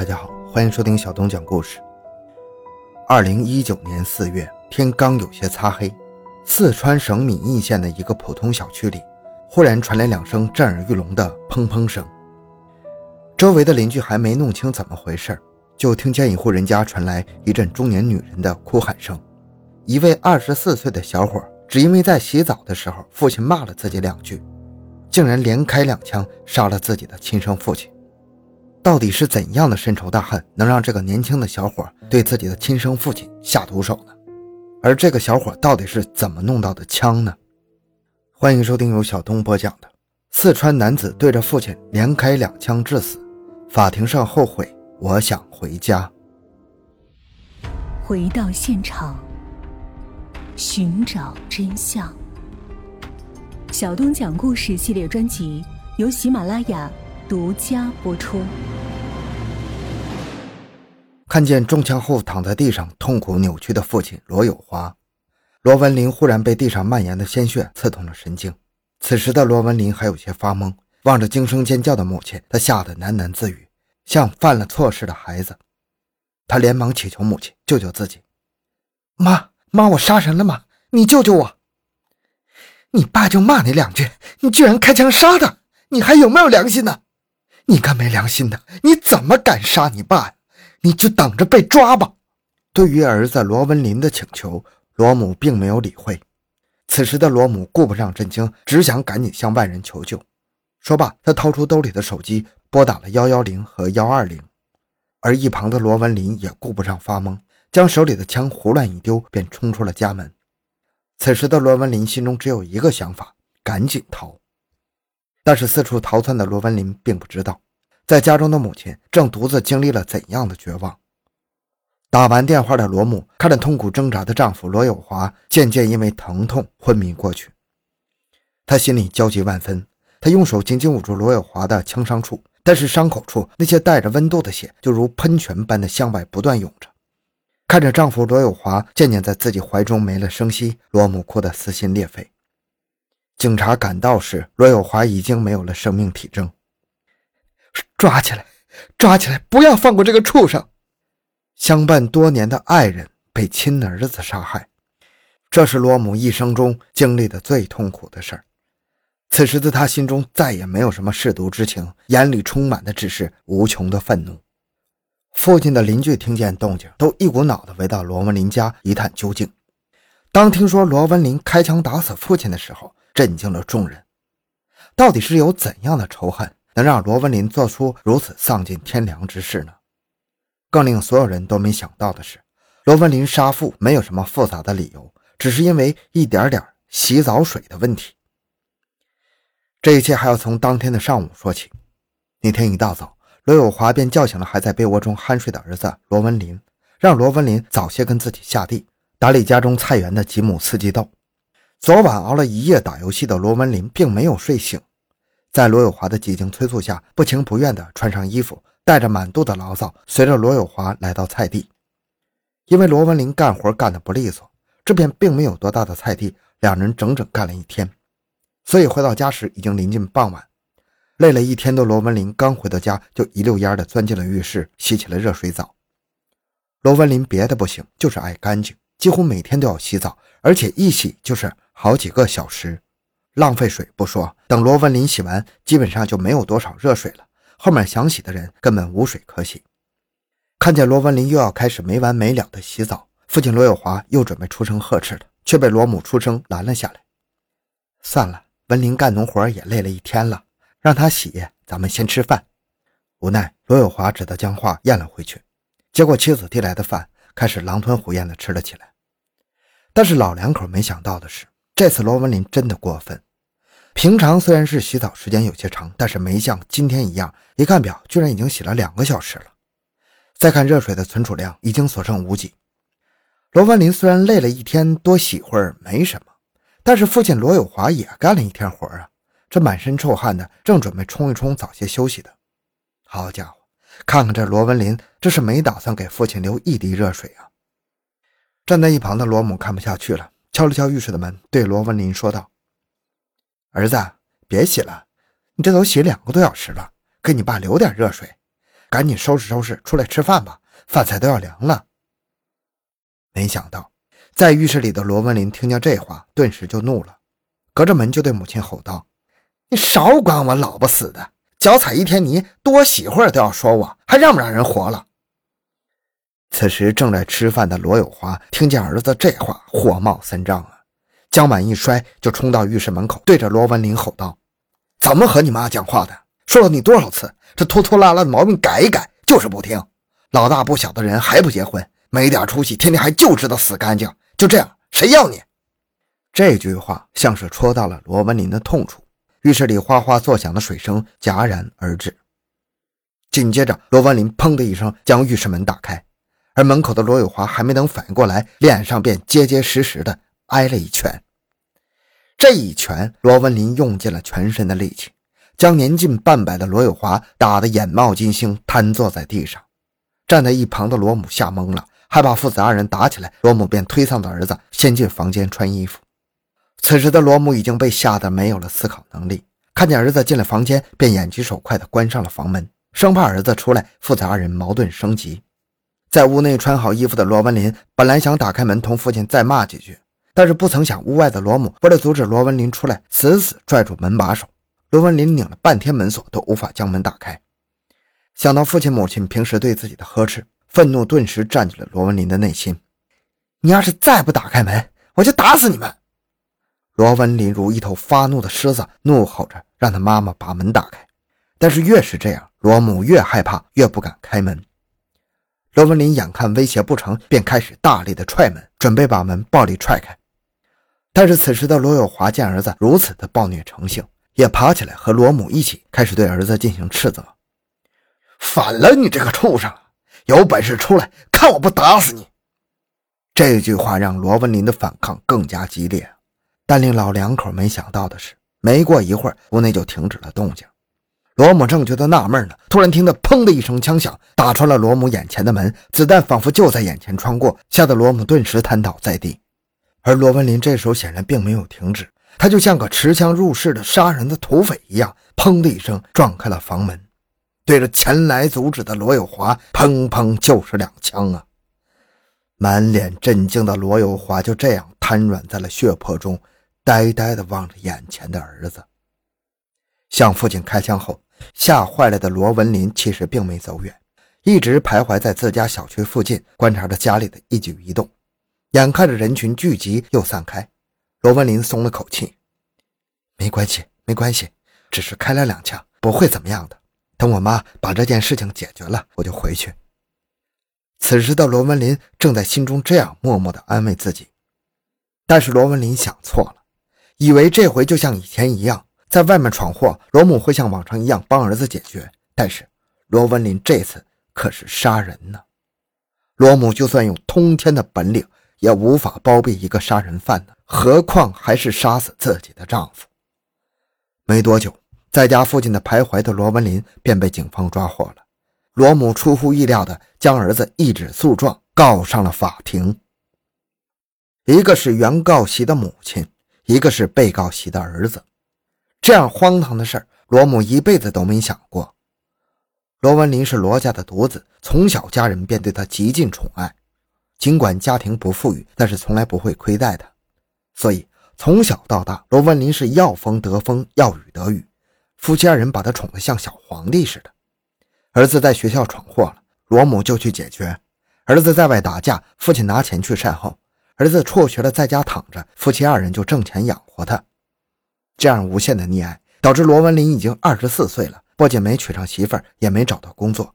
大家好，欢迎收听小东讲故事。二零一九年四月，天刚有些擦黑，四川省米易县的一个普通小区里，忽然传来两声震耳欲聋的砰砰声。周围的邻居还没弄清怎么回事，就听见一户人家传来一阵中年女人的哭喊声。一位二十四岁的小伙，只因为在洗澡的时候，父亲骂了自己两句，竟然连开两枪杀了自己的亲生父亲。到底是怎样的深仇大恨，能让这个年轻的小伙对自己的亲生父亲下毒手呢？而这个小伙到底是怎么弄到的枪呢？欢迎收听由小东播讲的《四川男子对着父亲连开两枪致死，法庭上后悔，我想回家》。回到现场，寻找真相。小东讲故事系列专辑由喜马拉雅。独家播出。看见中枪后躺在地上痛苦扭曲的父亲罗有华，罗文林忽然被地上蔓延的鲜血刺痛了神经。此时的罗文林还有些发懵，望着惊声尖叫的母亲，他吓得喃喃自语，像犯了错事的孩子。他连忙祈求母亲救救自己：“妈妈，我杀人了吗？你救救我！你爸就骂你两句，你居然开枪杀他，你还有没有良心呢？”你个没良心的，你怎么敢杀你爸呀？你就等着被抓吧！对于儿子罗文林的请求，罗母并没有理会。此时的罗母顾不上震惊，只想赶紧向外人求救。说罢，他掏出兜里的手机，拨打了幺幺零和幺二零。而一旁的罗文林也顾不上发懵，将手里的枪胡乱一丢，便冲出了家门。此时的罗文林心中只有一个想法：赶紧逃。但是四处逃窜的罗文林并不知道，在家中的母亲正独自经历了怎样的绝望。打完电话的罗母看着痛苦挣扎的丈夫罗有华，渐渐因为疼痛昏迷过去。她心里焦急万分，她用手紧紧捂住罗有华的枪伤处，但是伤口处那些带着温度的血就如喷泉般的向外不断涌着。看着丈夫罗有华渐渐在自己怀中没了声息，罗母哭得撕心裂肺。警察赶到时，罗有华已经没有了生命体征。抓起来，抓起来，不要放过这个畜生！相伴多年的爱人被亲儿子杀害，这是罗母一生中经历的最痛苦的事儿。此时的他心中再也没有什么舐犊之情，眼里充满的只是无穷的愤怒。附近的邻居听见动静，都一股脑的围到罗文林家一探究竟。当听说罗文林开枪打死父亲的时候，震惊了众人，到底是有怎样的仇恨，能让罗文林做出如此丧尽天良之事呢？更令所有人都没想到的是，罗文林杀父没有什么复杂的理由，只是因为一点点洗澡水的问题。这一切还要从当天的上午说起。那天一大早，罗有华便叫醒了还在被窝中酣睡的儿子罗文林，让罗文林早些跟自己下地打理家中菜园的几亩四季豆。昨晚熬了一夜打游戏的罗文林并没有睡醒，在罗有华的几经催促下，不情不愿地穿上衣服，带着满肚的牢骚，随着罗有华来到菜地。因为罗文林干活干得不利索，这片并没有多大的菜地，两人整整干了一天，所以回到家时已经临近傍晚。累了一天的罗文林刚回到家，就一溜烟地钻进了浴室，洗起了热水澡。罗文林别的不行，就是爱干净，几乎每天都要洗澡，而且一洗就是。好几个小时，浪费水不说，等罗文林洗完，基本上就没有多少热水了。后面想洗的人根本无水可洗。看见罗文林又要开始没完没了的洗澡，父亲罗有华又准备出声呵斥了，却被罗母出声拦了下来。算了，文林干农活也累了一天了，让他洗，咱们先吃饭。无奈罗有华只得将话咽了回去，接过妻子递来的饭，开始狼吞虎咽地吃了起来。但是老两口没想到的是。这次罗文林真的过分。平常虽然是洗澡时间有些长，但是没像今天一样，一看表居然已经洗了两个小时了。再看热水的存储量，已经所剩无几。罗文林虽然累了一天，多洗会儿没什么，但是父亲罗有华也干了一天活啊，这满身臭汗的，正准备冲一冲，早些休息的。好家伙，看看这罗文林，这是没打算给父亲留一滴热水啊！站在一旁的罗母看不下去了。敲了敲浴室的门，对罗文林说道：“儿子，别洗了，你这都洗两个多小时了，给你爸留点热水。赶紧收拾收拾，出来吃饭吧，饭菜都要凉了。没想到，在浴室里的罗文林听见这话，顿时就怒了，隔着门就对母亲吼道：“你少管我老婆死的，脚踩一天泥，多洗会儿都要说我，还让不让人活了？”此时正在吃饭的罗有花听见儿子这话，火冒三丈啊，将碗一摔，就冲到浴室门口，对着罗文林吼道：“怎么和你妈讲话的？说了你多少次，这拖拖拉拉的毛病改一改，就是不听。老大不小的人还不结婚。”没点出息，天天还就知道死干净，就这样，谁要你？这句话像是戳到了罗文林的痛处，浴室里哗哗作响的水声戛然而止。紧接着，罗文林砰的一声将浴室门打开，而门口的罗有华还没等反应过来，脸上便结结实实的挨了一拳。这一拳，罗文林用尽了全身的力气，将年近半百的罗有华打得眼冒金星，瘫坐在地上。站在一旁的罗母吓懵了。害怕父子二人打起来，罗母便推搡着儿子先进房间穿衣服。此时的罗母已经被吓得没有了思考能力，看见儿子进了房间，便眼疾手快地关上了房门，生怕儿子出来，父子二人矛盾升级。在屋内穿好衣服的罗文林本来想打开门同父亲再骂几句，但是不曾想屋外的罗母为了阻止罗文林出来，死死拽住门把手。罗文林拧了半天门锁都无法将门打开。想到父亲母亲平时对自己的呵斥。愤怒顿时占据了罗文林的内心。你要是再不打开门，我就打死你们！罗文林如一头发怒的狮子，怒吼着让他妈妈把门打开。但是越是这样，罗母越害怕，越不敢开门。罗文林眼看威胁不成，便开始大力的踹门，准备把门暴力踹开。但是此时的罗有华见儿子如此的暴虐成性，也爬起来和罗母一起开始对儿子进行斥责：“反了，你这个畜生！”有本事出来，看我不打死你！这句话让罗文林的反抗更加激烈。但令老两口没想到的是，没过一会儿，屋内就停止了动静。罗母正觉得纳闷呢，突然听到“砰”的一声枪响，打穿了罗母眼前的门，子弹仿佛就在眼前穿过，吓得罗母顿时瘫倒在地。而罗文林这时候显然并没有停止，他就像个持枪入室的杀人的土匪一样，“砰”的一声撞开了房门。对着前来阻止的罗有华，砰砰就是两枪啊！满脸震惊的罗有华就这样瘫软在了血泊中，呆呆地望着眼前的儿子。向父亲开枪后，吓坏了的罗文林其实并没走远，一直徘徊在自家小区附近，观察着家里的一举一动。眼看着人群聚集又散开，罗文林松了口气：“没关系，没关系，只是开了两枪，不会怎么样的。”等我妈把这件事情解决了，我就回去。此时的罗文林正在心中这样默默的安慰自己，但是罗文林想错了，以为这回就像以前一样，在外面闯祸，罗母会像往常一样帮儿子解决。但是罗文林这次可是杀人呢，罗母就算用通天的本领，也无法包庇一个杀人犯呢，何况还是杀死自己的丈夫。没多久。在家附近的徘徊的罗文林便被警方抓获了。罗母出乎意料的将儿子一纸诉状告上了法庭。一个是原告席的母亲，一个是被告席的儿子。这样荒唐的事罗母一辈子都没想过。罗文林是罗家的独子，从小家人便对他极尽宠爱。尽管家庭不富裕，但是从来不会亏待他。所以从小到大，罗文林是要风得风，要雨得雨。夫妻二人把他宠得像小皇帝似的。儿子在学校闯祸了，罗母就去解决；儿子在外打架，父亲拿钱去善后；儿子辍学了，在家躺着，夫妻二人就挣钱养活他。这样无限的溺爱，导致罗文林已经二十四岁了，不仅没娶上媳妇儿，也没找到工作。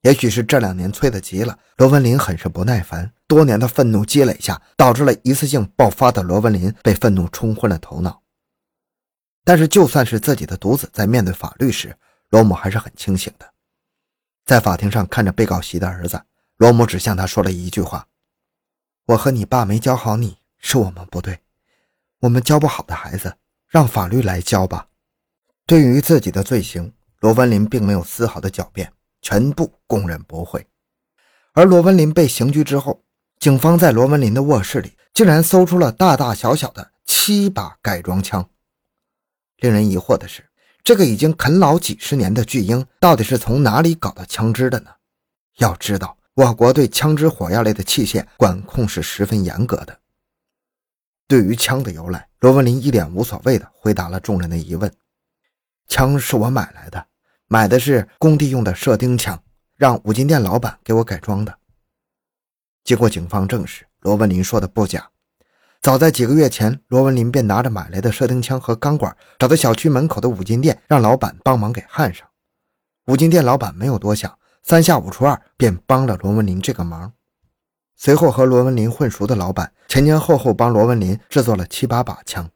也许是这两年催得急了，罗文林很是不耐烦。多年的愤怒积累下，导致了一次性爆发的罗文林被愤怒冲昏了头脑。但是，就算是自己的独子，在面对法律时，罗母还是很清醒的。在法庭上看着被告席的儿子，罗母只向他说了一句话：“我和你爸没教好你，是我们不对，我们教不好的孩子，让法律来教吧。”对于自己的罪行，罗文林并没有丝毫的狡辩，全部供认不讳。而罗文林被刑拘之后，警方在罗文林的卧室里竟然搜出了大大小小的七把改装枪。令人疑惑的是，这个已经啃老几十年的巨婴，到底是从哪里搞到枪支的呢？要知道，我国对枪支火药类的器械管控是十分严格的。对于枪的由来，罗文林一脸无所谓的回答了众人的疑问：“枪是我买来的，买的是工地用的射钉枪，让五金店老板给我改装的。”经过警方证实，罗文林说的不假。早在几个月前，罗文林便拿着买来的射钉枪和钢管，找到小区门口的五金店，让老板帮忙给焊上。五金店老板没有多想，三下五除二便帮了罗文林这个忙。随后和罗文林混熟的老板，前前后后帮罗文林制作了七八把枪。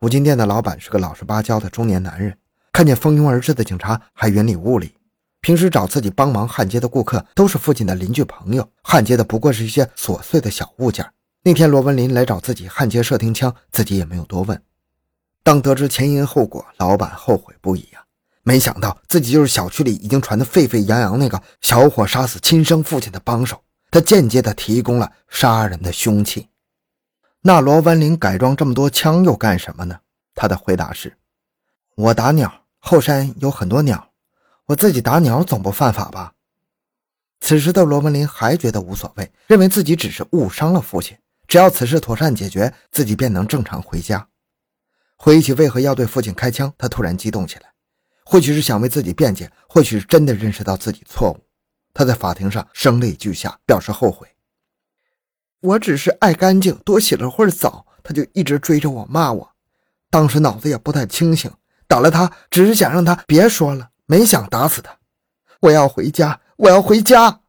五金店的老板是个老实巴交的中年男人，看见蜂拥而至的警察，还云里雾里。平时找自己帮忙焊接的顾客，都是附近的邻居朋友，焊接的不过是一些琐碎的小物件。那天罗文林来找自己焊接射钉枪，自己也没有多问。当得知前因后果，老板后悔不已呀！没想到自己就是小区里已经传得沸沸扬扬那个小伙杀死亲生父亲的帮手，他间接的提供了杀人的凶器。那罗文林改装这么多枪又干什么呢？他的回答是：“我打鸟，后山有很多鸟，我自己打鸟总不犯法吧？”此时的罗文林还觉得无所谓，认为自己只是误伤了父亲。只要此事妥善解决，自己便能正常回家。回忆起为何要对父亲开枪，他突然激动起来。或许是想为自己辩解，或许是真的认识到自己错误。他在法庭上声泪俱下，表示后悔。我只是爱干净，多洗了会儿澡，他就一直追着我骂我。当时脑子也不太清醒，打了他只是想让他别说了，没想打死他。我要回家，我要回家。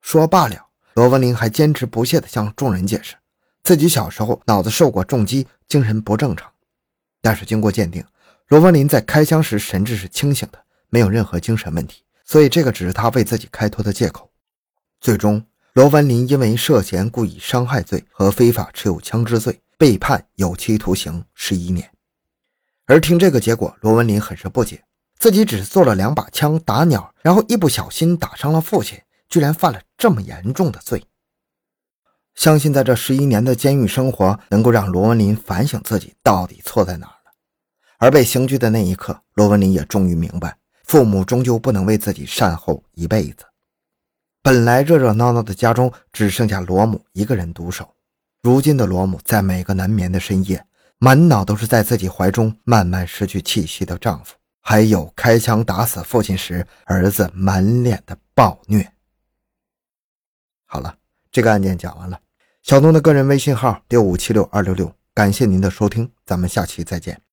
说罢了。罗文林还坚持不懈地向众人解释，自己小时候脑子受过重击，精神不正常。但是经过鉴定，罗文林在开枪时神志是清醒的，没有任何精神问题，所以这个只是他为自己开脱的借口。最终，罗文林因为涉嫌故意伤害罪和非法持有枪支罪，被判有期徒刑十一年。而听这个结果，罗文林很是不解，自己只是做了两把枪打鸟，然后一不小心打伤了父亲。居然犯了这么严重的罪，相信在这十一年的监狱生活，能够让罗文林反省自己到底错在哪儿了。而被刑拘的那一刻，罗文林也终于明白，父母终究不能为自己善后一辈子。本来热热闹闹的家中，只剩下罗母一个人独守。如今的罗母，在每个难眠的深夜，满脑都是在自己怀中慢慢失去气息的丈夫，还有开枪打死父亲时儿子满脸的暴虐。好了，这个案件讲完了。小东的个人微信号六五七六二六六，感谢您的收听，咱们下期再见。